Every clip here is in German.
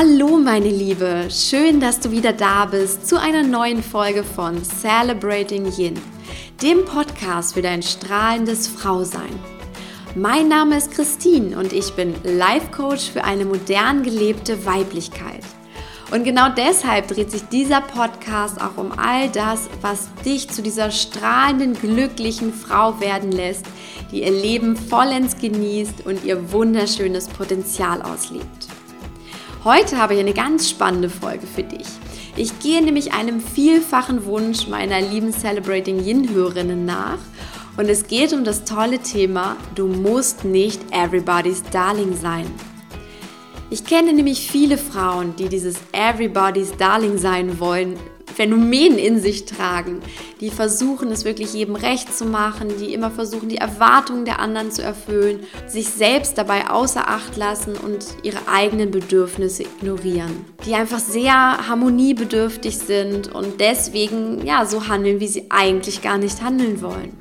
Hallo meine Liebe, schön, dass du wieder da bist zu einer neuen Folge von Celebrating Yin, dem Podcast für dein strahlendes Frausein. Mein Name ist Christine und ich bin Life Coach für eine modern gelebte Weiblichkeit. Und genau deshalb dreht sich dieser Podcast auch um all das, was dich zu dieser strahlenden, glücklichen Frau werden lässt, die ihr Leben vollends genießt und ihr wunderschönes Potenzial auslebt. Heute habe ich eine ganz spannende Folge für dich. Ich gehe nämlich einem vielfachen Wunsch meiner lieben Celebrating Yin-Hörerinnen nach und es geht um das tolle Thema, du musst nicht everybody's Darling sein. Ich kenne nämlich viele Frauen, die dieses Everybody's Darling sein wollen, Phänomen in sich tragen, die versuchen es wirklich jedem recht zu machen, die immer versuchen, die Erwartungen der anderen zu erfüllen, sich selbst dabei außer Acht lassen und ihre eigenen Bedürfnisse ignorieren, die einfach sehr harmoniebedürftig sind und deswegen ja so handeln, wie sie eigentlich gar nicht handeln wollen.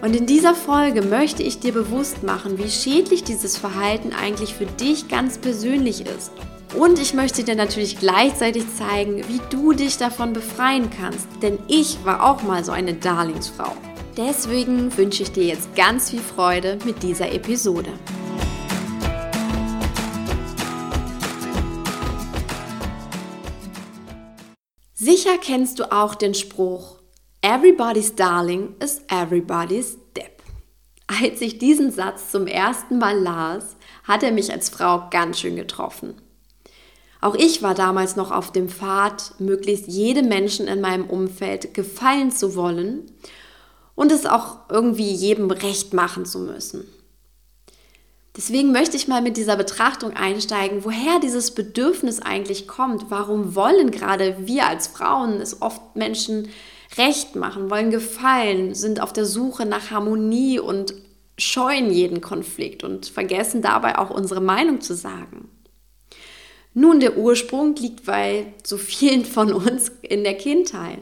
Und in dieser Folge möchte ich dir bewusst machen, wie schädlich dieses Verhalten eigentlich für dich ganz persönlich ist und ich möchte dir natürlich gleichzeitig zeigen, wie du dich davon befreien kannst, denn ich war auch mal so eine Darlingsfrau. Deswegen wünsche ich dir jetzt ganz viel Freude mit dieser Episode. Sicher kennst du auch den Spruch, Everybody's Darling is everybody's Depp. Als ich diesen Satz zum ersten Mal las, hat er mich als Frau ganz schön getroffen. Auch ich war damals noch auf dem Pfad, möglichst jedem Menschen in meinem Umfeld gefallen zu wollen und es auch irgendwie jedem recht machen zu müssen. Deswegen möchte ich mal mit dieser Betrachtung einsteigen, woher dieses Bedürfnis eigentlich kommt. Warum wollen gerade wir als Frauen es oft Menschen recht machen, wollen gefallen, sind auf der Suche nach Harmonie und scheuen jeden Konflikt und vergessen dabei auch unsere Meinung zu sagen. Nun, der Ursprung liegt bei so vielen von uns in der Kindheit.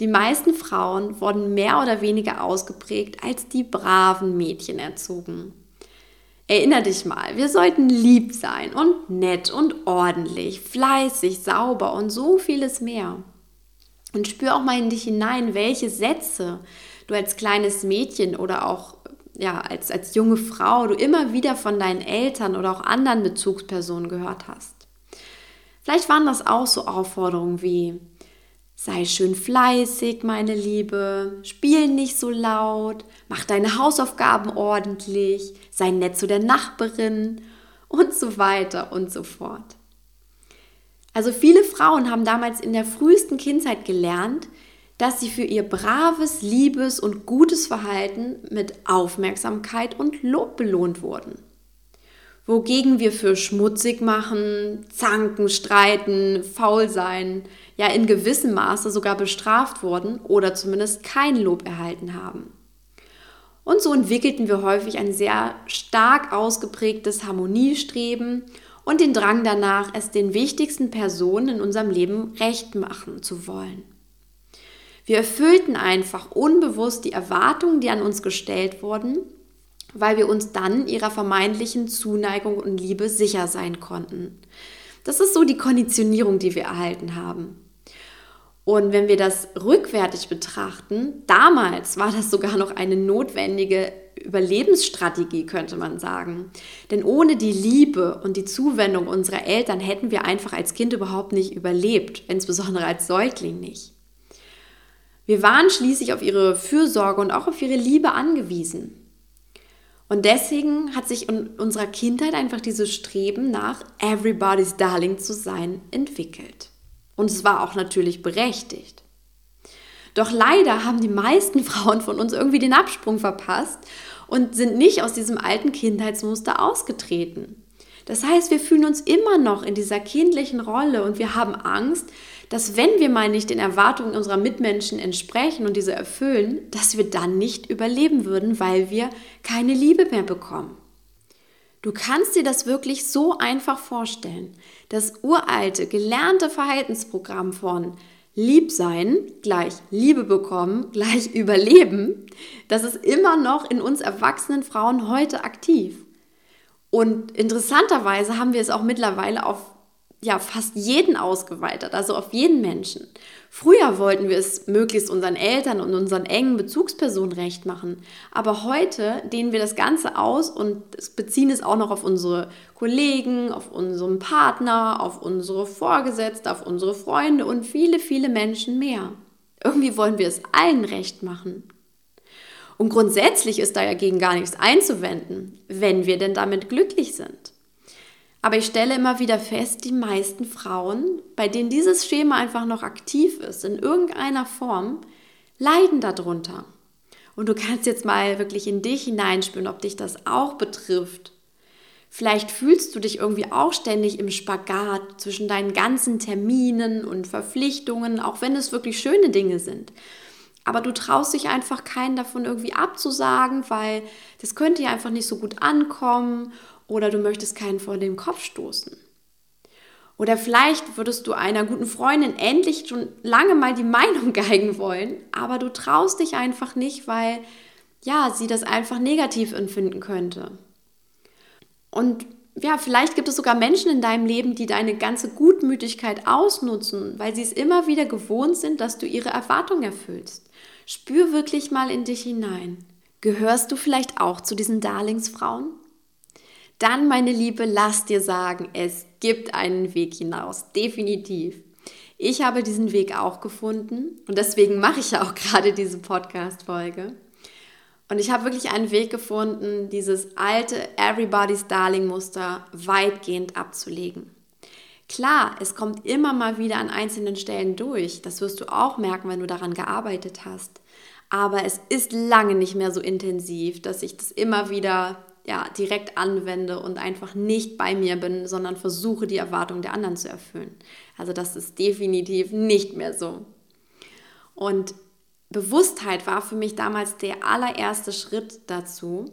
Die meisten Frauen wurden mehr oder weniger ausgeprägt als die braven Mädchen erzogen. Erinner dich mal, wir sollten lieb sein und nett und ordentlich, fleißig, sauber und so vieles mehr. Und spür auch mal in dich hinein, welche Sätze du als kleines Mädchen oder auch ja, als, als junge Frau du immer wieder von deinen Eltern oder auch anderen Bezugspersonen gehört hast. Vielleicht waren das auch so Aufforderungen wie, sei schön fleißig, meine Liebe, spiel nicht so laut, mach deine Hausaufgaben ordentlich, sei nett zu der Nachbarin und so weiter und so fort. Also viele Frauen haben damals in der frühesten Kindheit gelernt, dass sie für ihr braves, liebes und gutes Verhalten mit Aufmerksamkeit und Lob belohnt wurden wogegen wir für schmutzig machen, zanken, streiten, faul sein, ja in gewissem Maße sogar bestraft wurden oder zumindest kein Lob erhalten haben. Und so entwickelten wir häufig ein sehr stark ausgeprägtes Harmoniestreben und den Drang danach, es den wichtigsten Personen in unserem Leben recht machen zu wollen. Wir erfüllten einfach unbewusst die Erwartungen, die an uns gestellt wurden weil wir uns dann ihrer vermeintlichen Zuneigung und Liebe sicher sein konnten. Das ist so die Konditionierung, die wir erhalten haben. Und wenn wir das rückwärtig betrachten, damals war das sogar noch eine notwendige Überlebensstrategie, könnte man sagen. Denn ohne die Liebe und die Zuwendung unserer Eltern hätten wir einfach als Kind überhaupt nicht überlebt, insbesondere als Säugling nicht. Wir waren schließlich auf ihre Fürsorge und auch auf ihre Liebe angewiesen. Und deswegen hat sich in unserer Kindheit einfach dieses Streben nach Everybody's Darling zu sein entwickelt. Und es war auch natürlich berechtigt. Doch leider haben die meisten Frauen von uns irgendwie den Absprung verpasst und sind nicht aus diesem alten Kindheitsmuster ausgetreten. Das heißt, wir fühlen uns immer noch in dieser kindlichen Rolle und wir haben Angst, dass wenn wir mal nicht den Erwartungen unserer Mitmenschen entsprechen und diese erfüllen, dass wir dann nicht überleben würden, weil wir keine Liebe mehr bekommen. Du kannst dir das wirklich so einfach vorstellen. Das uralte, gelernte Verhaltensprogramm von Lieb sein gleich Liebe bekommen gleich Überleben, das ist immer noch in uns erwachsenen Frauen heute aktiv. Und interessanterweise haben wir es auch mittlerweile auf ja fast jeden ausgeweitet, also auf jeden Menschen. Früher wollten wir es möglichst unseren Eltern und unseren engen Bezugspersonen recht machen, aber heute dehnen wir das Ganze aus und beziehen es auch noch auf unsere Kollegen, auf unseren Partner, auf unsere Vorgesetzte, auf unsere Freunde und viele, viele Menschen mehr. Irgendwie wollen wir es allen recht machen. Und grundsätzlich ist da ja gegen gar nichts einzuwenden, wenn wir denn damit glücklich sind. Aber ich stelle immer wieder fest, die meisten Frauen, bei denen dieses Schema einfach noch aktiv ist, in irgendeiner Form, leiden darunter. Und du kannst jetzt mal wirklich in dich hineinspüren, ob dich das auch betrifft. Vielleicht fühlst du dich irgendwie auch ständig im Spagat zwischen deinen ganzen Terminen und Verpflichtungen, auch wenn es wirklich schöne Dinge sind. Aber du traust dich einfach keinen davon irgendwie abzusagen, weil das könnte ja einfach nicht so gut ankommen oder du möchtest keinen vor den Kopf stoßen. Oder vielleicht würdest du einer guten Freundin endlich schon lange mal die Meinung geigen wollen, aber du traust dich einfach nicht, weil ja, sie das einfach negativ empfinden könnte. Und ja, vielleicht gibt es sogar Menschen in deinem Leben, die deine ganze Gutmütigkeit ausnutzen, weil sie es immer wieder gewohnt sind, dass du ihre Erwartungen erfüllst. Spür wirklich mal in dich hinein. Gehörst du vielleicht auch zu diesen Darlingsfrauen? Dann, meine Liebe, lass dir sagen, es gibt einen Weg hinaus, definitiv. Ich habe diesen Weg auch gefunden und deswegen mache ich ja auch gerade diese Podcast-Folge. Und ich habe wirklich einen Weg gefunden, dieses alte Everybody's Darling-Muster weitgehend abzulegen. Klar, es kommt immer mal wieder an einzelnen Stellen durch. Das wirst du auch merken, wenn du daran gearbeitet hast. Aber es ist lange nicht mehr so intensiv, dass ich das immer wieder ja, direkt anwende und einfach nicht bei mir bin, sondern versuche, die Erwartungen der anderen zu erfüllen. Also das ist definitiv nicht mehr so. Und Bewusstheit war für mich damals der allererste Schritt dazu.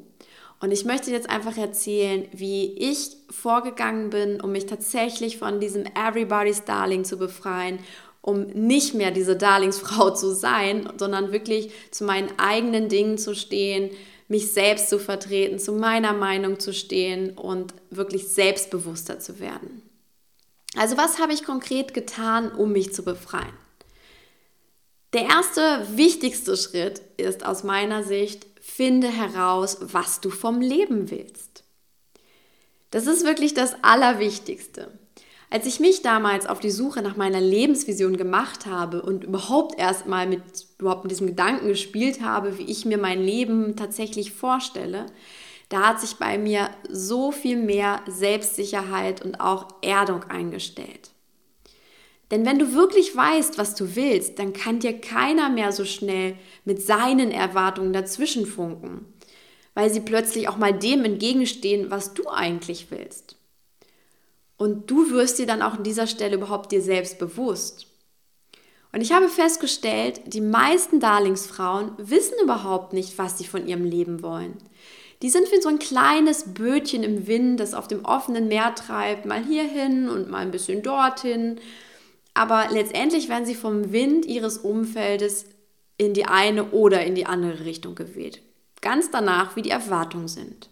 Und ich möchte jetzt einfach erzählen, wie ich vorgegangen bin, um mich tatsächlich von diesem Everybody's Darling zu befreien, um nicht mehr diese Darlingsfrau zu sein, sondern wirklich zu meinen eigenen Dingen zu stehen, mich selbst zu vertreten, zu meiner Meinung zu stehen und wirklich selbstbewusster zu werden. Also was habe ich konkret getan, um mich zu befreien? Der erste wichtigste Schritt ist aus meiner Sicht, finde heraus, was du vom Leben willst. Das ist wirklich das Allerwichtigste. Als ich mich damals auf die Suche nach meiner Lebensvision gemacht habe und überhaupt erstmal mit, überhaupt mit diesem Gedanken gespielt habe, wie ich mir mein Leben tatsächlich vorstelle, da hat sich bei mir so viel mehr Selbstsicherheit und auch Erdung eingestellt. Denn wenn du wirklich weißt, was du willst, dann kann dir keiner mehr so schnell mit seinen Erwartungen dazwischen funken, weil sie plötzlich auch mal dem entgegenstehen, was du eigentlich willst. Und du wirst dir dann auch an dieser Stelle überhaupt dir selbst bewusst. Und ich habe festgestellt, die meisten Darlingsfrauen wissen überhaupt nicht, was sie von ihrem Leben wollen. Die sind wie so ein kleines Bötchen im Wind, das auf dem offenen Meer treibt, mal hierhin und mal ein bisschen dorthin aber letztendlich werden sie vom Wind ihres Umfeldes in die eine oder in die andere Richtung geweht. Ganz danach, wie die Erwartungen sind.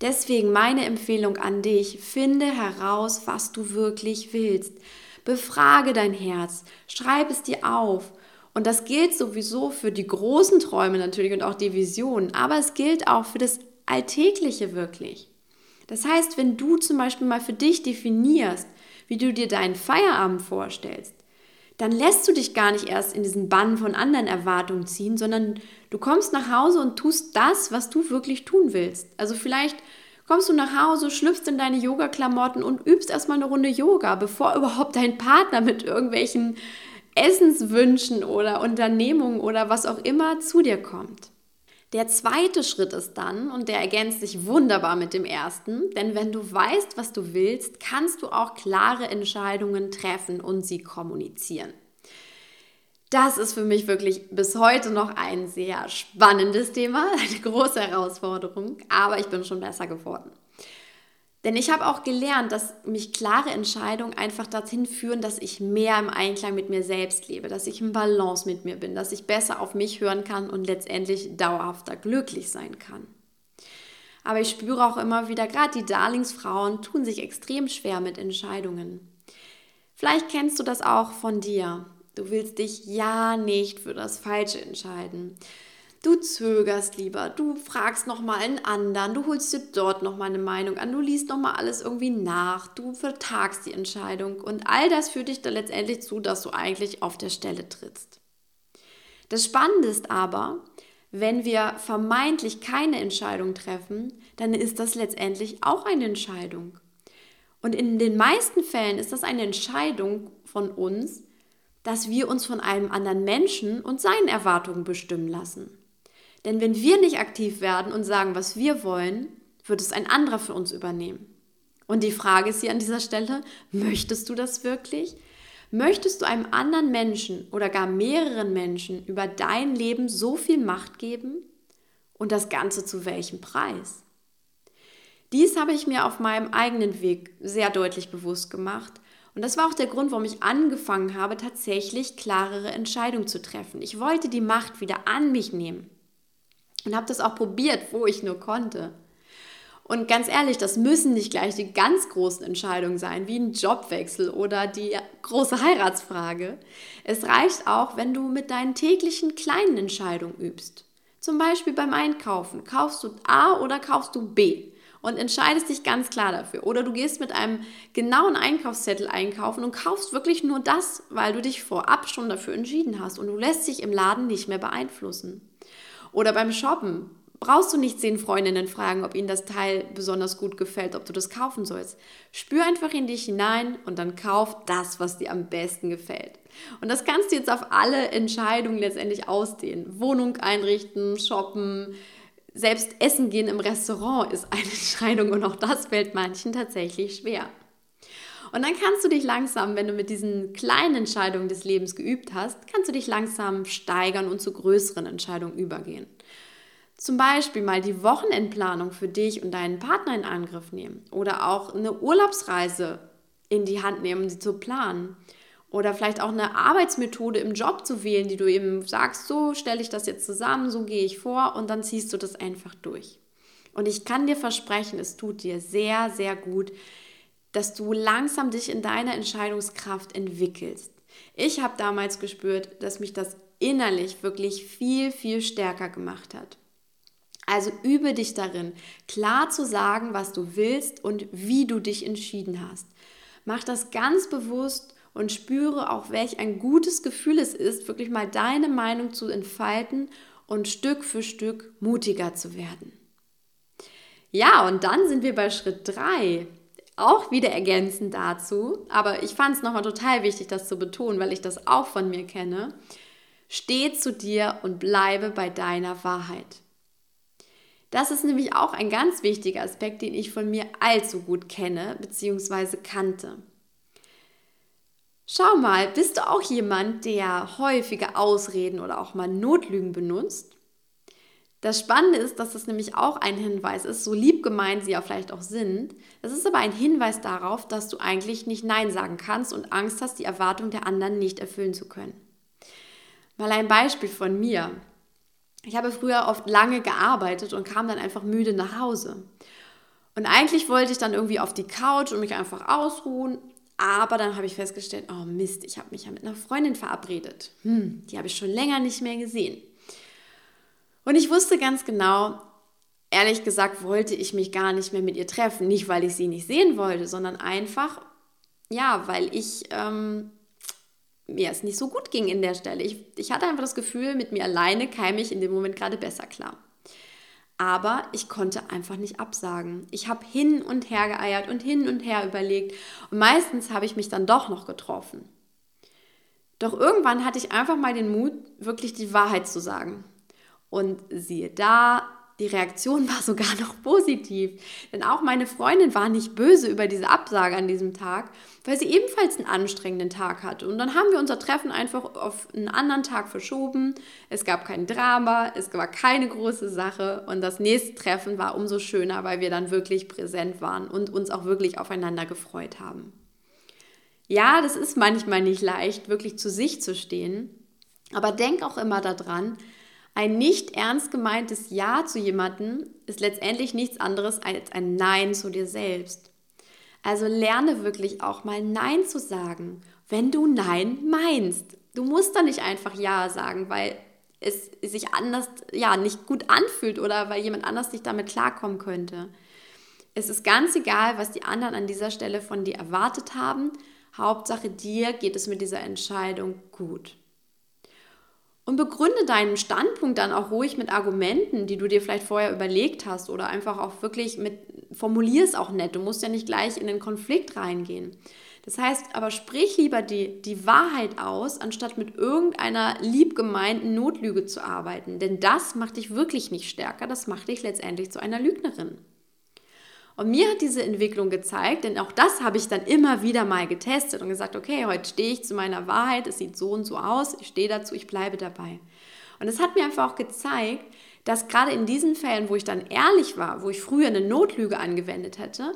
Deswegen meine Empfehlung an dich, finde heraus, was du wirklich willst. Befrage dein Herz, schreib es dir auf. Und das gilt sowieso für die großen Träume natürlich und auch die Visionen, aber es gilt auch für das Alltägliche wirklich. Das heißt, wenn du zum Beispiel mal für dich definierst, wie du dir deinen Feierabend vorstellst, dann lässt du dich gar nicht erst in diesen Bann von anderen Erwartungen ziehen, sondern du kommst nach Hause und tust das, was du wirklich tun willst. Also vielleicht kommst du nach Hause, schlüpfst in deine Yoga-Klamotten und übst erstmal eine Runde Yoga, bevor überhaupt dein Partner mit irgendwelchen Essenswünschen oder Unternehmungen oder was auch immer zu dir kommt. Der zweite Schritt ist dann, und der ergänzt sich wunderbar mit dem ersten, denn wenn du weißt, was du willst, kannst du auch klare Entscheidungen treffen und sie kommunizieren. Das ist für mich wirklich bis heute noch ein sehr spannendes Thema, eine große Herausforderung, aber ich bin schon besser geworden. Denn ich habe auch gelernt, dass mich klare Entscheidungen einfach dorthin führen, dass ich mehr im Einklang mit mir selbst lebe, dass ich im Balance mit mir bin, dass ich besser auf mich hören kann und letztendlich dauerhafter glücklich sein kann. Aber ich spüre auch immer wieder, gerade die Darlingsfrauen tun sich extrem schwer mit Entscheidungen. Vielleicht kennst du das auch von dir. Du willst dich ja nicht für das Falsche entscheiden. Du zögerst lieber, du fragst nochmal einen anderen, du holst dir dort nochmal eine Meinung an, du liest nochmal alles irgendwie nach, du vertagst die Entscheidung und all das führt dich dann letztendlich zu, dass du eigentlich auf der Stelle trittst. Das Spannende ist aber, wenn wir vermeintlich keine Entscheidung treffen, dann ist das letztendlich auch eine Entscheidung. Und in den meisten Fällen ist das eine Entscheidung von uns, dass wir uns von einem anderen Menschen und seinen Erwartungen bestimmen lassen. Denn wenn wir nicht aktiv werden und sagen, was wir wollen, wird es ein anderer für uns übernehmen. Und die Frage ist hier an dieser Stelle, möchtest du das wirklich? Möchtest du einem anderen Menschen oder gar mehreren Menschen über dein Leben so viel Macht geben? Und das Ganze zu welchem Preis? Dies habe ich mir auf meinem eigenen Weg sehr deutlich bewusst gemacht. Und das war auch der Grund, warum ich angefangen habe, tatsächlich klarere Entscheidungen zu treffen. Ich wollte die Macht wieder an mich nehmen. Und habe das auch probiert, wo ich nur konnte. Und ganz ehrlich, das müssen nicht gleich die ganz großen Entscheidungen sein, wie ein Jobwechsel oder die große Heiratsfrage. Es reicht auch, wenn du mit deinen täglichen kleinen Entscheidungen übst. Zum Beispiel beim Einkaufen. Kaufst du A oder kaufst du B? Und entscheidest dich ganz klar dafür. Oder du gehst mit einem genauen Einkaufszettel einkaufen und kaufst wirklich nur das, weil du dich vorab schon dafür entschieden hast. Und du lässt dich im Laden nicht mehr beeinflussen. Oder beim Shoppen brauchst du nicht zehn Freundinnen fragen, ob ihnen das Teil besonders gut gefällt, ob du das kaufen sollst. Spür einfach in dich hinein und dann kauf das, was dir am besten gefällt. Und das kannst du jetzt auf alle Entscheidungen letztendlich ausdehnen. Wohnung einrichten, shoppen, selbst essen gehen im Restaurant ist eine Entscheidung und auch das fällt manchen tatsächlich schwer. Und dann kannst du dich langsam, wenn du mit diesen kleinen Entscheidungen des Lebens geübt hast, kannst du dich langsam steigern und zu größeren Entscheidungen übergehen. Zum Beispiel mal die Wochenendplanung für dich und deinen Partner in Angriff nehmen oder auch eine Urlaubsreise in die Hand nehmen, sie zu planen. Oder vielleicht auch eine Arbeitsmethode im Job zu wählen, die du eben sagst, so stelle ich das jetzt zusammen, so gehe ich vor und dann ziehst du das einfach durch. Und ich kann dir versprechen, es tut dir sehr, sehr gut, dass du langsam dich in deiner Entscheidungskraft entwickelst. Ich habe damals gespürt, dass mich das innerlich wirklich viel, viel stärker gemacht hat. Also übe dich darin, klar zu sagen, was du willst und wie du dich entschieden hast. Mach das ganz bewusst und spüre auch, welch ein gutes Gefühl es ist, wirklich mal deine Meinung zu entfalten und Stück für Stück mutiger zu werden. Ja, und dann sind wir bei Schritt 3 auch wieder ergänzend dazu, aber ich fand es nochmal total wichtig, das zu betonen, weil ich das auch von mir kenne. Steh zu dir und bleibe bei deiner Wahrheit. Das ist nämlich auch ein ganz wichtiger Aspekt, den ich von mir allzu gut kenne bzw. kannte. Schau mal, bist du auch jemand, der häufige Ausreden oder auch mal Notlügen benutzt? Das Spannende ist, dass das nämlich auch ein Hinweis ist, so lieb gemeint sie ja vielleicht auch sind. Das ist aber ein Hinweis darauf, dass du eigentlich nicht Nein sagen kannst und Angst hast, die Erwartung der anderen nicht erfüllen zu können. Mal ein Beispiel von mir. Ich habe früher oft lange gearbeitet und kam dann einfach müde nach Hause. Und eigentlich wollte ich dann irgendwie auf die Couch und mich einfach ausruhen. Aber dann habe ich festgestellt, oh Mist, ich habe mich ja mit einer Freundin verabredet. Hm, die habe ich schon länger nicht mehr gesehen. Und ich wusste ganz genau, ehrlich gesagt wollte ich mich gar nicht mehr mit ihr treffen. Nicht, weil ich sie nicht sehen wollte, sondern einfach, ja, weil ich ähm, mir es nicht so gut ging in der Stelle. Ich, ich hatte einfach das Gefühl, mit mir alleine käme ich in dem Moment gerade besser klar. Aber ich konnte einfach nicht absagen. Ich habe hin und her geeiert und hin und her überlegt. Und meistens habe ich mich dann doch noch getroffen. Doch irgendwann hatte ich einfach mal den Mut, wirklich die Wahrheit zu sagen. Und siehe da, die Reaktion war sogar noch positiv. Denn auch meine Freundin war nicht böse über diese Absage an diesem Tag, weil sie ebenfalls einen anstrengenden Tag hatte. Und dann haben wir unser Treffen einfach auf einen anderen Tag verschoben. Es gab kein Drama, es war keine große Sache. Und das nächste Treffen war umso schöner, weil wir dann wirklich präsent waren und uns auch wirklich aufeinander gefreut haben. Ja, das ist manchmal nicht leicht, wirklich zu sich zu stehen. Aber denk auch immer daran, ein nicht ernst gemeintes Ja zu jemandem ist letztendlich nichts anderes als ein Nein zu dir selbst. Also lerne wirklich auch mal Nein zu sagen, wenn du Nein meinst. Du musst da nicht einfach Ja sagen, weil es sich anders, ja, nicht gut anfühlt oder weil jemand anders nicht damit klarkommen könnte. Es ist ganz egal, was die anderen an dieser Stelle von dir erwartet haben. Hauptsache dir geht es mit dieser Entscheidung gut. Und begründe deinen Standpunkt dann auch ruhig mit Argumenten, die du dir vielleicht vorher überlegt hast oder einfach auch wirklich mit, formulier es auch nett. Du musst ja nicht gleich in den Konflikt reingehen. Das heißt, aber sprich lieber die, die Wahrheit aus, anstatt mit irgendeiner liebgemeinten Notlüge zu arbeiten. Denn das macht dich wirklich nicht stärker, das macht dich letztendlich zu einer Lügnerin. Und mir hat diese Entwicklung gezeigt, denn auch das habe ich dann immer wieder mal getestet und gesagt, okay, heute stehe ich zu meiner Wahrheit, es sieht so und so aus, ich stehe dazu, ich bleibe dabei. Und es hat mir einfach auch gezeigt, dass gerade in diesen Fällen, wo ich dann ehrlich war, wo ich früher eine Notlüge angewendet hätte,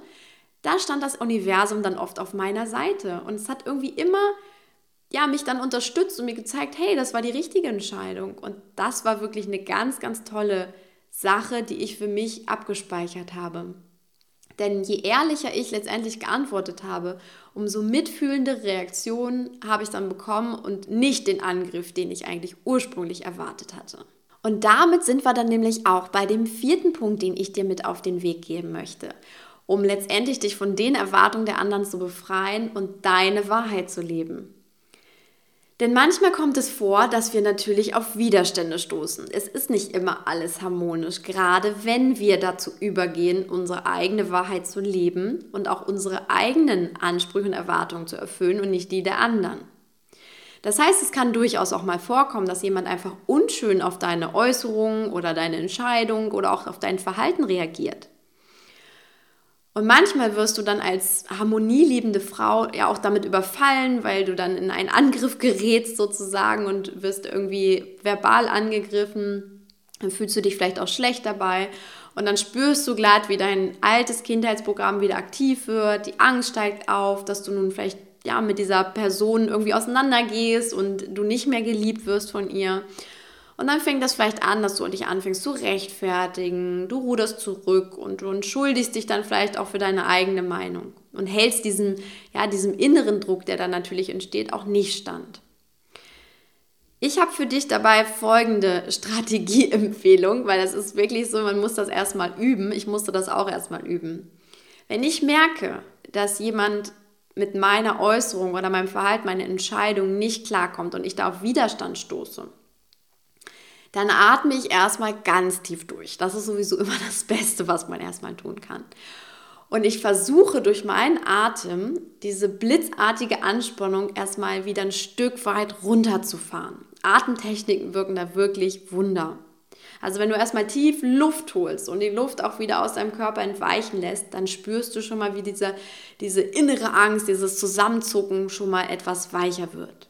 da stand das Universum dann oft auf meiner Seite. Und es hat irgendwie immer ja, mich dann unterstützt und mir gezeigt, hey, das war die richtige Entscheidung. Und das war wirklich eine ganz, ganz tolle Sache, die ich für mich abgespeichert habe. Denn je ehrlicher ich letztendlich geantwortet habe, umso mitfühlende Reaktionen habe ich dann bekommen und nicht den Angriff, den ich eigentlich ursprünglich erwartet hatte. Und damit sind wir dann nämlich auch bei dem vierten Punkt, den ich dir mit auf den Weg geben möchte um letztendlich dich von den Erwartungen der anderen zu befreien und deine Wahrheit zu leben. Denn manchmal kommt es vor, dass wir natürlich auf Widerstände stoßen. Es ist nicht immer alles harmonisch, gerade wenn wir dazu übergehen, unsere eigene Wahrheit zu leben und auch unsere eigenen Ansprüche und Erwartungen zu erfüllen und nicht die der anderen. Das heißt, es kann durchaus auch mal vorkommen, dass jemand einfach unschön auf deine Äußerungen oder deine Entscheidung oder auch auf dein Verhalten reagiert. Und manchmal wirst du dann als harmonieliebende Frau ja auch damit überfallen, weil du dann in einen Angriff gerätst sozusagen und wirst irgendwie verbal angegriffen. Dann fühlst du dich vielleicht auch schlecht dabei. Und dann spürst du glatt, wie dein altes Kindheitsprogramm wieder aktiv wird. Die Angst steigt auf, dass du nun vielleicht ja mit dieser Person irgendwie auseinandergehst und du nicht mehr geliebt wirst von ihr. Und dann fängt das vielleicht an, dass du dich anfängst zu rechtfertigen, du ruderst zurück und du entschuldigst dich dann vielleicht auch für deine eigene Meinung und hältst diesem, ja, diesem inneren Druck, der dann natürlich entsteht, auch nicht stand. Ich habe für dich dabei folgende Strategieempfehlung, weil das ist wirklich so, man muss das erstmal üben. Ich musste das auch erstmal üben. Wenn ich merke, dass jemand mit meiner Äußerung oder meinem Verhalten, meiner Entscheidung nicht klarkommt und ich da auf Widerstand stoße, dann atme ich erstmal ganz tief durch. Das ist sowieso immer das Beste, was man erstmal tun kann. Und ich versuche durch meinen Atem diese blitzartige Anspannung erstmal wieder ein Stück weit runterzufahren. Atemtechniken wirken da wirklich Wunder. Also wenn du erstmal tief Luft holst und die Luft auch wieder aus deinem Körper entweichen lässt, dann spürst du schon mal, wie diese, diese innere Angst, dieses Zusammenzucken schon mal etwas weicher wird.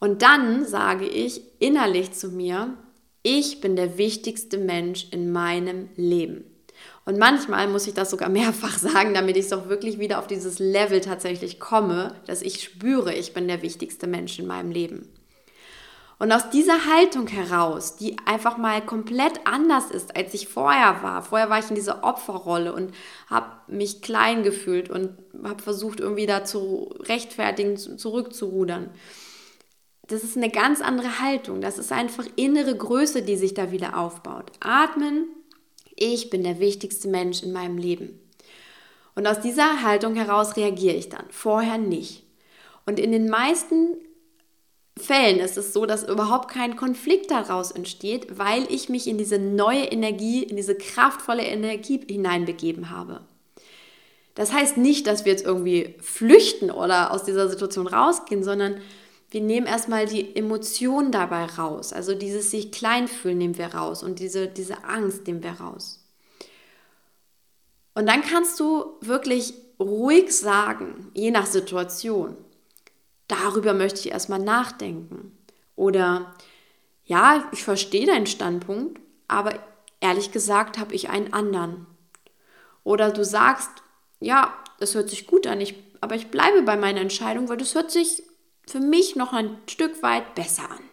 Und dann sage ich innerlich zu mir, ich bin der wichtigste Mensch in meinem Leben. Und manchmal muss ich das sogar mehrfach sagen, damit ich es auch wirklich wieder auf dieses Level tatsächlich komme, dass ich spüre, ich bin der wichtigste Mensch in meinem Leben. Und aus dieser Haltung heraus, die einfach mal komplett anders ist, als ich vorher war. Vorher war ich in dieser Opferrolle und habe mich klein gefühlt und habe versucht, irgendwie da zu rechtfertigen, zurückzurudern das ist eine ganz andere Haltung. Das ist einfach innere Größe, die sich da wieder aufbaut. Atmen, ich bin der wichtigste Mensch in meinem Leben. Und aus dieser Haltung heraus reagiere ich dann, vorher nicht. Und in den meisten Fällen ist es so, dass überhaupt kein Konflikt daraus entsteht, weil ich mich in diese neue Energie, in diese kraftvolle Energie hineinbegeben habe. Das heißt nicht, dass wir jetzt irgendwie flüchten oder aus dieser Situation rausgehen, sondern wir nehmen erstmal die Emotion dabei raus. Also dieses sich klein fühlen nehmen wir raus und diese, diese Angst nehmen wir raus. Und dann kannst du wirklich ruhig sagen, je nach Situation, darüber möchte ich erstmal nachdenken. Oder ja, ich verstehe deinen Standpunkt, aber ehrlich gesagt habe ich einen anderen. Oder du sagst, ja, das hört sich gut an, ich, aber ich bleibe bei meiner Entscheidung, weil das hört sich für mich noch ein Stück weit besser an.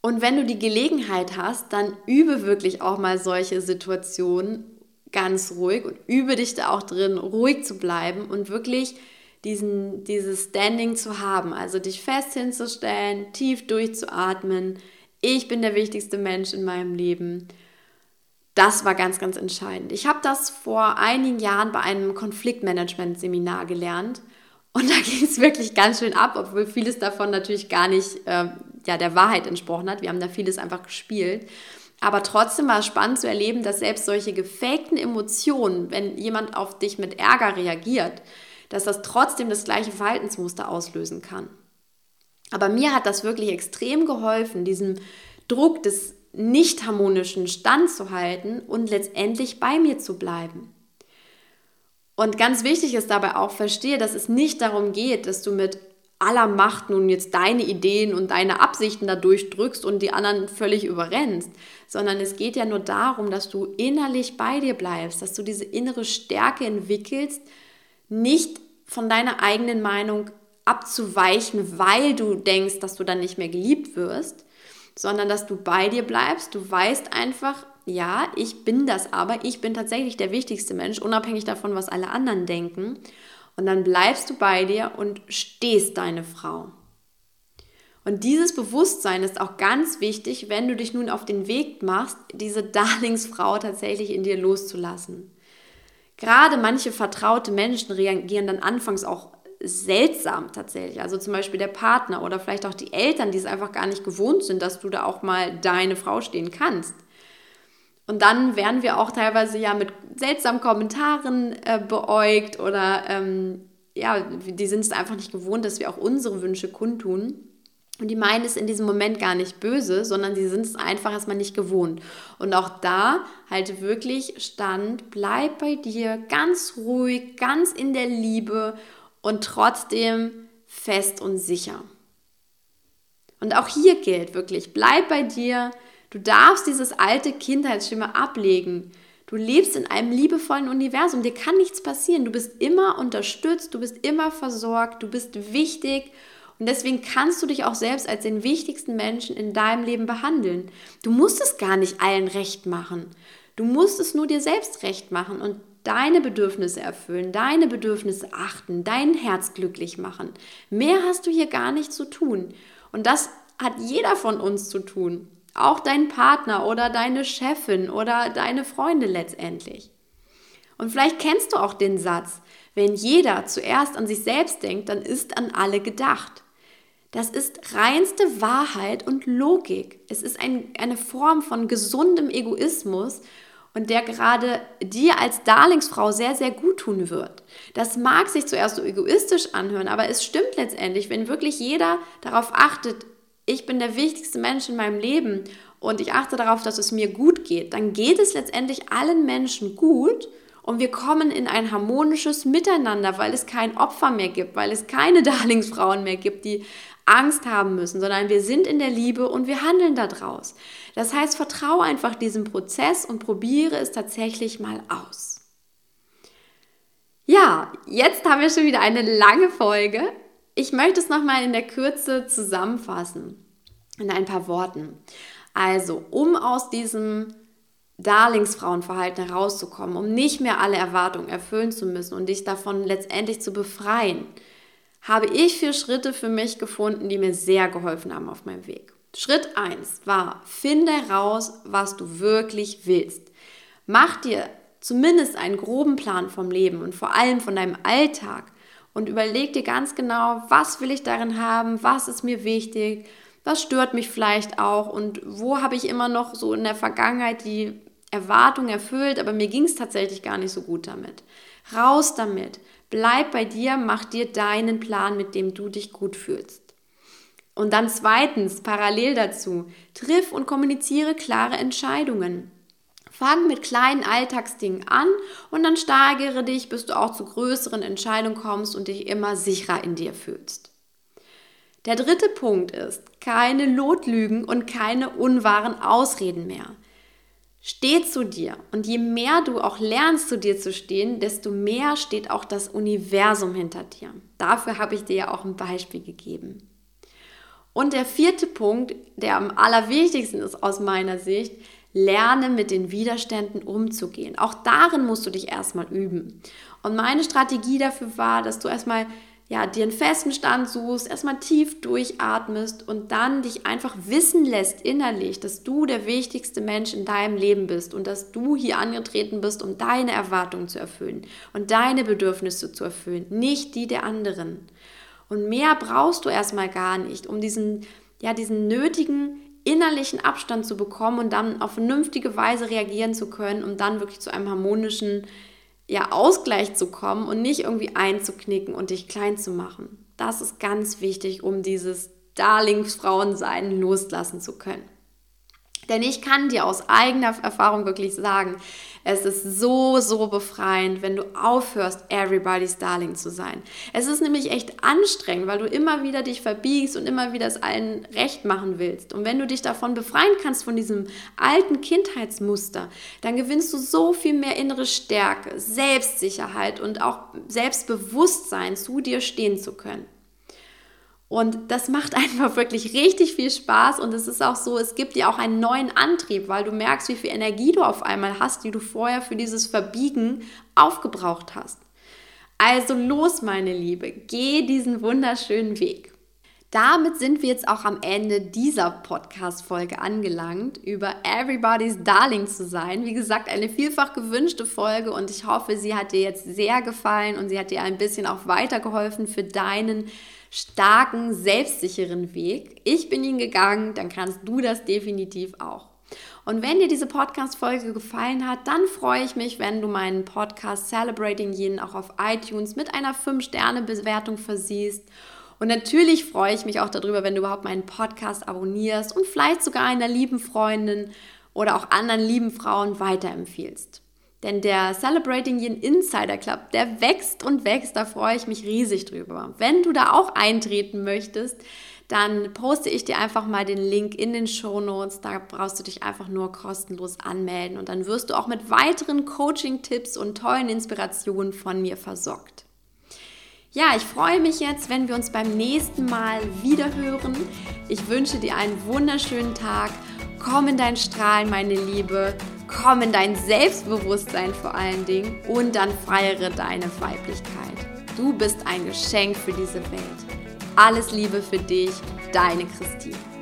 Und wenn du die Gelegenheit hast, dann übe wirklich auch mal solche Situationen, ganz ruhig und übe dich da auch drin, ruhig zu bleiben und wirklich diesen, dieses Standing zu haben. Also dich fest hinzustellen, tief durchzuatmen. Ich bin der wichtigste Mensch in meinem Leben. Das war ganz, ganz entscheidend. Ich habe das vor einigen Jahren bei einem Konfliktmanagement-Seminar gelernt. Und da ging es wirklich ganz schön ab, obwohl vieles davon natürlich gar nicht äh, ja, der Wahrheit entsprochen hat. Wir haben da vieles einfach gespielt. Aber trotzdem war es spannend zu erleben, dass selbst solche gefakten Emotionen, wenn jemand auf dich mit Ärger reagiert, dass das trotzdem das gleiche Verhaltensmuster auslösen kann. Aber mir hat das wirklich extrem geholfen, diesem Druck des nicht harmonischen standzuhalten und letztendlich bei mir zu bleiben. Und ganz wichtig ist dabei auch, verstehe, dass es nicht darum geht, dass du mit aller Macht nun jetzt deine Ideen und deine Absichten da durchdrückst und die anderen völlig überrennst, sondern es geht ja nur darum, dass du innerlich bei dir bleibst, dass du diese innere Stärke entwickelst, nicht von deiner eigenen Meinung abzuweichen, weil du denkst, dass du dann nicht mehr geliebt wirst, sondern dass du bei dir bleibst. Du weißt einfach, ja, ich bin das aber, ich bin tatsächlich der wichtigste Mensch, unabhängig davon, was alle anderen denken. Und dann bleibst du bei dir und stehst deine Frau. Und dieses Bewusstsein ist auch ganz wichtig, wenn du dich nun auf den Weg machst, diese Darlingsfrau tatsächlich in dir loszulassen. Gerade manche vertraute Menschen reagieren dann anfangs auch seltsam tatsächlich. Also zum Beispiel der Partner oder vielleicht auch die Eltern, die es einfach gar nicht gewohnt sind, dass du da auch mal deine Frau stehen kannst. Und dann werden wir auch teilweise ja mit seltsamen Kommentaren äh, beäugt oder ähm, ja, die sind es einfach nicht gewohnt, dass wir auch unsere Wünsche kundtun. Und die meinen es in diesem Moment gar nicht böse, sondern sie sind es einfach erstmal nicht gewohnt. Und auch da halte wirklich Stand, bleib bei dir, ganz ruhig, ganz in der Liebe und trotzdem fest und sicher. Und auch hier gilt wirklich, bleib bei dir, Du darfst dieses alte Kindheitsschema ablegen. Du lebst in einem liebevollen Universum. Dir kann nichts passieren. Du bist immer unterstützt, du bist immer versorgt, du bist wichtig. Und deswegen kannst du dich auch selbst als den wichtigsten Menschen in deinem Leben behandeln. Du musst es gar nicht allen recht machen. Du musst es nur dir selbst recht machen und deine Bedürfnisse erfüllen, deine Bedürfnisse achten, dein Herz glücklich machen. Mehr hast du hier gar nicht zu tun. Und das hat jeder von uns zu tun. Auch dein Partner oder deine Chefin oder deine Freunde letztendlich. Und vielleicht kennst du auch den Satz, wenn jeder zuerst an sich selbst denkt, dann ist an alle gedacht. Das ist reinste Wahrheit und Logik. Es ist ein, eine Form von gesundem Egoismus und der gerade dir als Darlingsfrau sehr, sehr gut tun wird. Das mag sich zuerst so egoistisch anhören, aber es stimmt letztendlich, wenn wirklich jeder darauf achtet, ich bin der wichtigste Mensch in meinem Leben und ich achte darauf, dass es mir gut geht, dann geht es letztendlich allen Menschen gut und wir kommen in ein harmonisches Miteinander, weil es kein Opfer mehr gibt, weil es keine Darlingsfrauen mehr gibt, die Angst haben müssen, sondern wir sind in der Liebe und wir handeln daraus. Das heißt, vertraue einfach diesem Prozess und probiere es tatsächlich mal aus. Ja, jetzt haben wir schon wieder eine lange Folge. Ich möchte es nochmal in der Kürze zusammenfassen, in ein paar Worten. Also, um aus diesem Darlingsfrauenverhalten herauszukommen, um nicht mehr alle Erwartungen erfüllen zu müssen und dich davon letztendlich zu befreien, habe ich vier Schritte für mich gefunden, die mir sehr geholfen haben auf meinem Weg. Schritt 1 war, finde heraus, was du wirklich willst. Mach dir zumindest einen groben Plan vom Leben und vor allem von deinem Alltag und überleg dir ganz genau, was will ich darin haben, was ist mir wichtig, was stört mich vielleicht auch und wo habe ich immer noch so in der Vergangenheit die Erwartung erfüllt, aber mir ging es tatsächlich gar nicht so gut damit. Raus damit, bleib bei dir, mach dir deinen Plan, mit dem du dich gut fühlst. Und dann zweitens, parallel dazu, triff und kommuniziere klare Entscheidungen. Fang mit kleinen Alltagsdingen an und dann steigere dich, bis du auch zu größeren Entscheidungen kommst und dich immer sicherer in dir fühlst. Der dritte Punkt ist, keine Lotlügen und keine unwahren Ausreden mehr. Steh zu dir und je mehr du auch lernst, zu dir zu stehen, desto mehr steht auch das Universum hinter dir. Dafür habe ich dir ja auch ein Beispiel gegeben. Und der vierte Punkt, der am allerwichtigsten ist aus meiner Sicht, Lerne mit den Widerständen umzugehen. Auch darin musst du dich erstmal üben. Und meine Strategie dafür war, dass du erstmal ja, dir einen festen Stand suchst, erstmal tief durchatmest und dann dich einfach wissen lässt innerlich, dass du der wichtigste Mensch in deinem Leben bist und dass du hier angetreten bist, um deine Erwartungen zu erfüllen und deine Bedürfnisse zu erfüllen, nicht die der anderen. Und mehr brauchst du erstmal gar nicht, um diesen, ja, diesen nötigen innerlichen Abstand zu bekommen und dann auf vernünftige Weise reagieren zu können, um dann wirklich zu einem harmonischen ja, Ausgleich zu kommen und nicht irgendwie einzuknicken und dich klein zu machen. Das ist ganz wichtig, um dieses Darlingsfrauensein loslassen zu können. Denn ich kann dir aus eigener Erfahrung wirklich sagen, es ist so, so befreiend, wenn du aufhörst, everybody's Darling zu sein. Es ist nämlich echt anstrengend, weil du immer wieder dich verbiegst und immer wieder es allen recht machen willst. Und wenn du dich davon befreien kannst, von diesem alten Kindheitsmuster, dann gewinnst du so viel mehr innere Stärke, Selbstsicherheit und auch Selbstbewusstsein, zu dir stehen zu können. Und das macht einfach wirklich richtig viel Spaß und es ist auch so, es gibt dir auch einen neuen Antrieb, weil du merkst, wie viel Energie du auf einmal hast, die du vorher für dieses Verbiegen aufgebraucht hast. Also los, meine Liebe, geh diesen wunderschönen Weg. Damit sind wir jetzt auch am Ende dieser Podcast-Folge angelangt, über Everybody's Darling zu sein. Wie gesagt, eine vielfach gewünschte Folge und ich hoffe, sie hat dir jetzt sehr gefallen und sie hat dir ein bisschen auch weitergeholfen für deinen starken, selbstsicheren Weg. Ich bin ihn gegangen, dann kannst du das definitiv auch. Und wenn dir diese Podcast-Folge gefallen hat, dann freue ich mich, wenn du meinen Podcast Celebrating Yin auch auf iTunes mit einer 5-Sterne-Bewertung versiehst. Und natürlich freue ich mich auch darüber, wenn du überhaupt meinen Podcast abonnierst und vielleicht sogar einer lieben Freundin oder auch anderen lieben Frauen weiterempfiehlst. Denn der Celebrating Yin Insider Club, der wächst und wächst, da freue ich mich riesig drüber. Wenn du da auch eintreten möchtest, dann poste ich dir einfach mal den Link in den Show Notes. Da brauchst du dich einfach nur kostenlos anmelden und dann wirst du auch mit weiteren Coaching-Tipps und tollen Inspirationen von mir versorgt. Ja, ich freue mich jetzt, wenn wir uns beim nächsten Mal wieder hören. Ich wünsche dir einen wunderschönen Tag. Komm in dein Strahlen, meine Liebe komm in dein Selbstbewusstsein vor allen Dingen und dann feiere deine Weiblichkeit. Du bist ein Geschenk für diese Welt. Alles Liebe für dich, deine Christine.